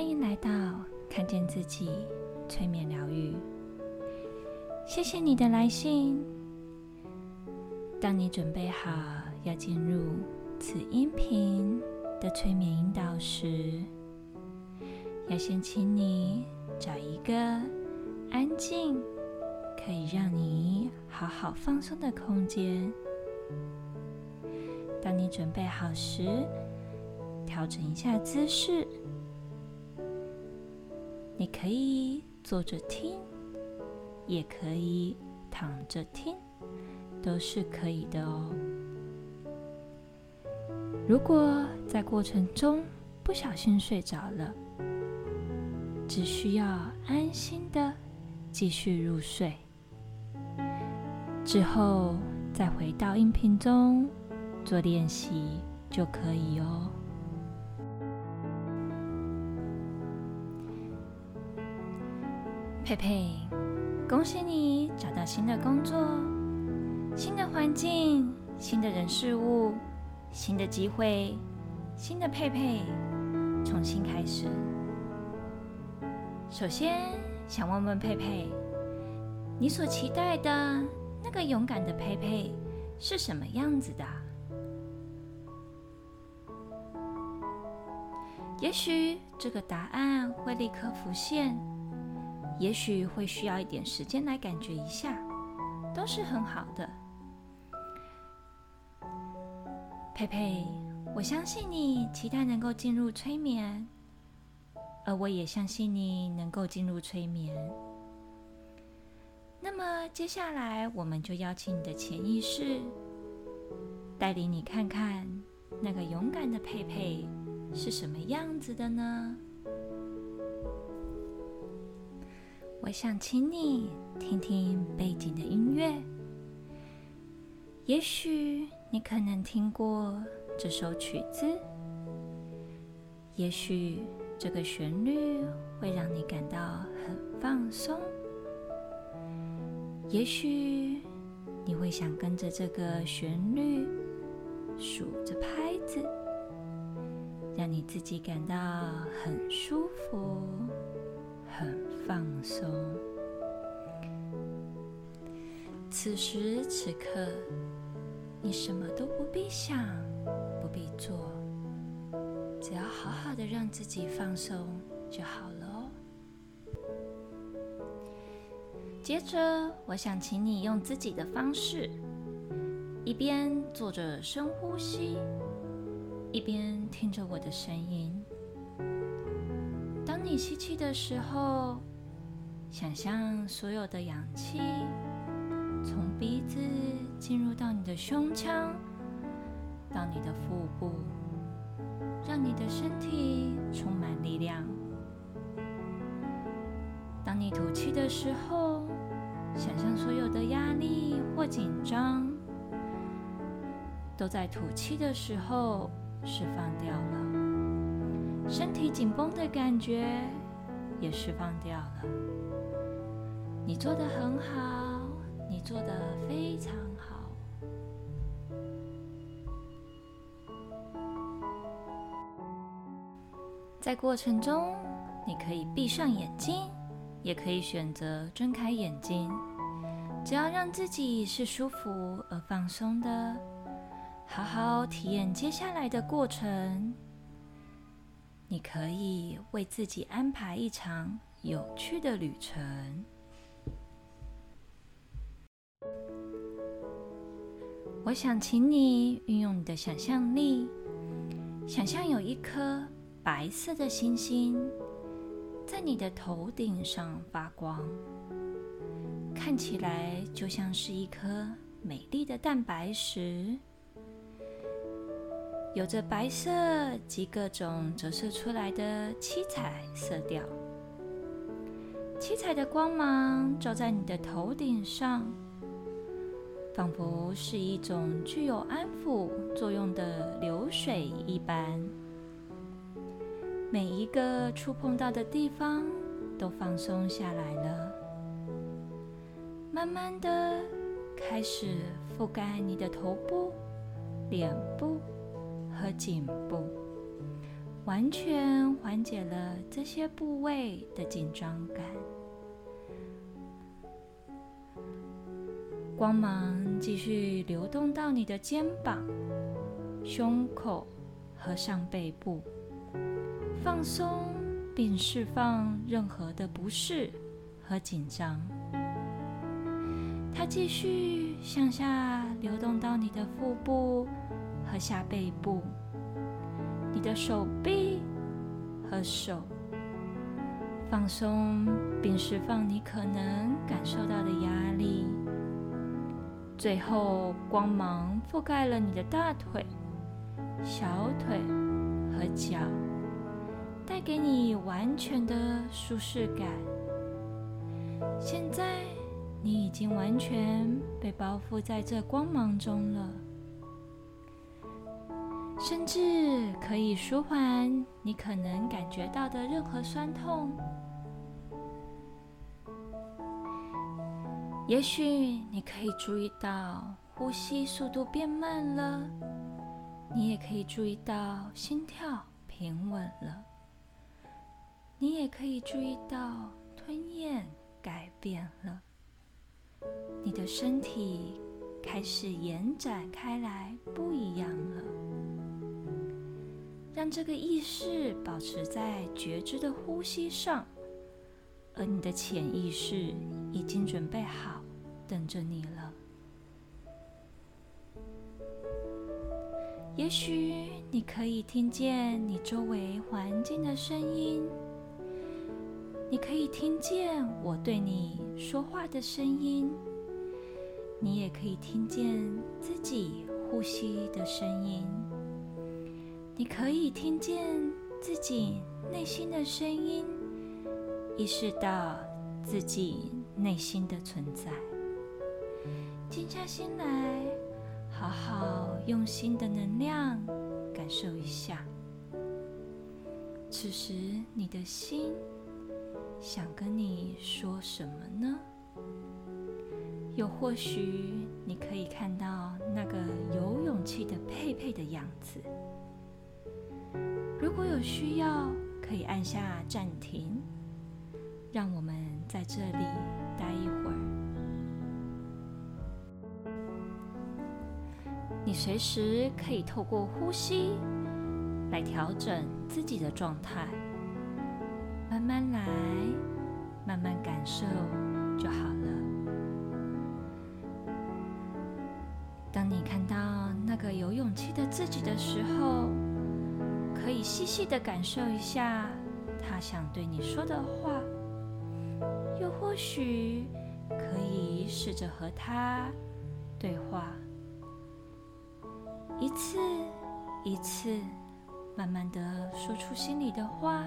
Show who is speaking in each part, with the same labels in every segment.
Speaker 1: 欢迎来到看见自己催眠疗愈。谢谢你的来信。当你准备好要进入此音频的催眠引导时，要先请你找一个安静、可以让你好好放松的空间。当你准备好时，调整一下姿势。你可以坐着听，也可以躺着听，都是可以的哦。如果在过程中不小心睡着了，只需要安心的继续入睡，之后再回到音频中。做练习就可以哦，佩佩，恭喜你找到新的工作、新的环境、新的人事物、新的机会、新的佩佩，重新开始。首先，想问问佩佩，你所期待的那个勇敢的佩佩是什么样子的？也许这个答案会立刻浮现，也许会需要一点时间来感觉一下，都是很好的。佩佩，我相信你期待能够进入催眠，而我也相信你能够进入催眠。那么接下来，我们就邀请你的潜意识带领你看看那个勇敢的佩佩。是什么样子的呢？我想请你听听背景的音乐。也许你可能听过这首曲子，也许这个旋律会让你感到很放松，也许你会想跟着这个旋律数着拍子。让你自己感到很舒服、很放松。此时此刻，你什么都不必想，不必做，只要好好的让自己放松就好了哦。接着，我想请你用自己的方式，一边做着深呼吸。一边听着我的声音。你吸气的时候，想象所有的氧气从鼻子进入到你的胸腔，到你的腹部，让你的身体充满力量。当你吐气的时候，想象所有的压力或紧张都在吐气的时候。释放掉了，身体紧绷的感觉也释放掉了。你做的很好，你做的非常好。在过程中，你可以闭上眼睛，也可以选择睁开眼睛，只要让自己是舒服而放松的。好好体验接下来的过程。你可以为自己安排一场有趣的旅程。我想请你运用你的想象力，想象有一颗白色的星星在你的头顶上发光，看起来就像是一颗美丽的蛋白石。有着白色及各种折射出来的七彩色调，七彩的光芒照在你的头顶上，仿佛是一种具有安抚作用的流水一般。每一个触碰到的地方都放松下来了，慢慢的开始覆盖你的头部、脸部。和颈部，完全缓解了这些部位的紧张感。光芒继续流动到你的肩膀、胸口和上背部，放松并释放任何的不适和紧张。它继续向下流动到你的腹部和下背部，你的手臂和手，放松并释放你可能感受到的压力。最后，光芒覆盖了你的大腿、小腿和脚，带给你完全的舒适感。现在，你已经完全被包覆在这光芒中了，甚至可以舒缓你可能感觉到的任何酸痛。也许你可以注意到呼吸速度变慢了，你也可以注意到心跳平稳了，你也可以注意到吞咽改变了，你的身体开始延展开来，不一样了。让这个意识保持在觉知的呼吸上，而你的潜意识已经准备好。等着你了。也许你可以听见你周围环境的声音，你可以听见我对你说话的声音，你也可以听见自己呼吸的声音，你可以听见自己内心的声音，意识到自己内心的存在。静下心来，好好用心的能量感受一下。此时，你的心想跟你说什么呢？又或许，你可以看到那个有勇气的佩佩的样子。如果有需要，可以按下暂停，让我们在这里待一会儿。你随时可以透过呼吸来调整自己的状态，慢慢来，慢慢感受就好了。当你看到那个有勇气的自己的时候，可以细细的感受一下他想对你说的话，又或许可以试着和他对话。一次一次，慢慢的说出心里的话，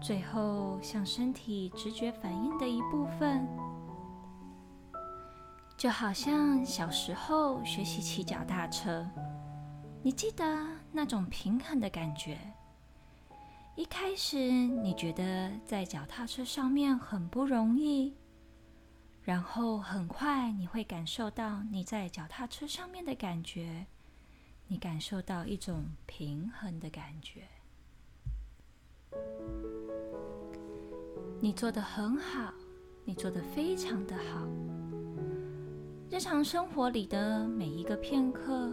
Speaker 1: 最后像身体直觉反应的一部分，就好像小时候学习骑脚踏车，你记得那种平衡的感觉。一开始你觉得在脚踏车上面很不容易，然后很快你会感受到你在脚踏车上面的感觉。你感受到一种平衡的感觉，你做的很好，你做的非常的好。日常生活里的每一个片刻，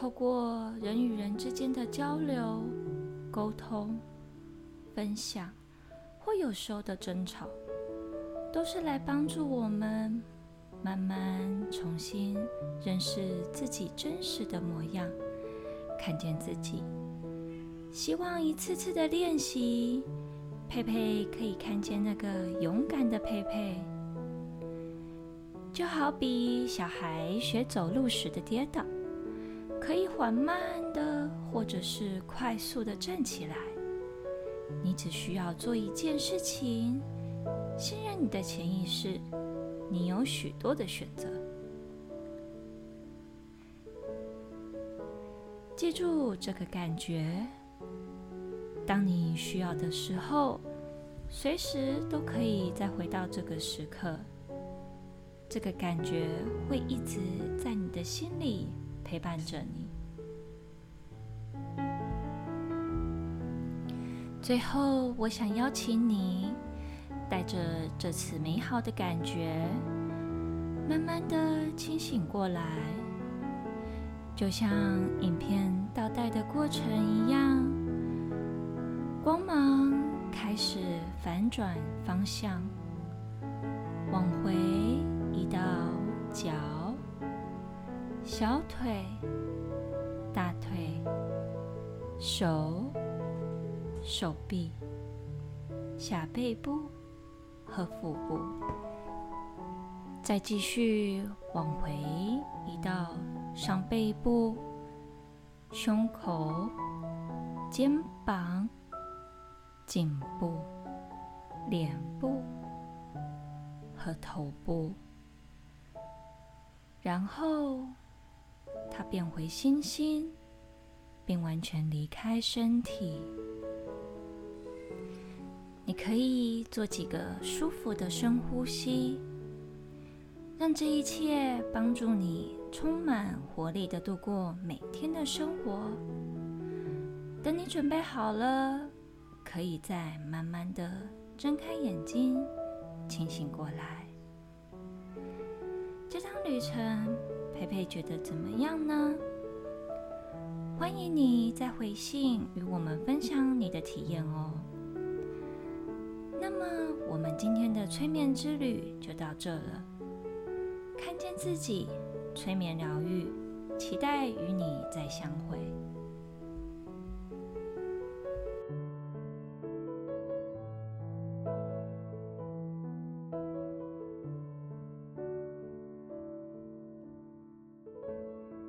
Speaker 1: 透过人与人之间的交流、沟通、分享，或有时候的争吵，都是来帮助我们。慢慢重新认识自己真实的模样，看见自己。希望一次次的练习，佩佩可以看见那个勇敢的佩佩。就好比小孩学走路时的跌倒，缓慢的或者是快速的站起来。你只需要做一件事情，信任你的潜意识。你有许多的选择，记住这个感觉。当你需要的时候，随时都可以再回到这个时刻。这个感觉会一直在你的心里陪伴着你。最后，我想邀请你，带着这次美好的感觉，慢慢的清醒过来，就像影片倒带的过程一样，光芒开始反转方向，往回移到脚、小腿、大腿、手。手臂、下背部和腹部，再继续往回移到上背部、胸口、肩膀、颈部、脸部和头部，然后它变回星星，并完全离开身体。你可以做几个舒服的深呼吸，让这一切帮助你充满活力的度过每天的生活。等你准备好了，可以再慢慢的睁开眼睛，清醒过来。这趟旅程，佩佩觉得怎么样呢？欢迎你在回信与我们分享你的体验哦。那么，我们今天的催眠之旅就到这了。看见自己，催眠疗愈，期待与你再相会。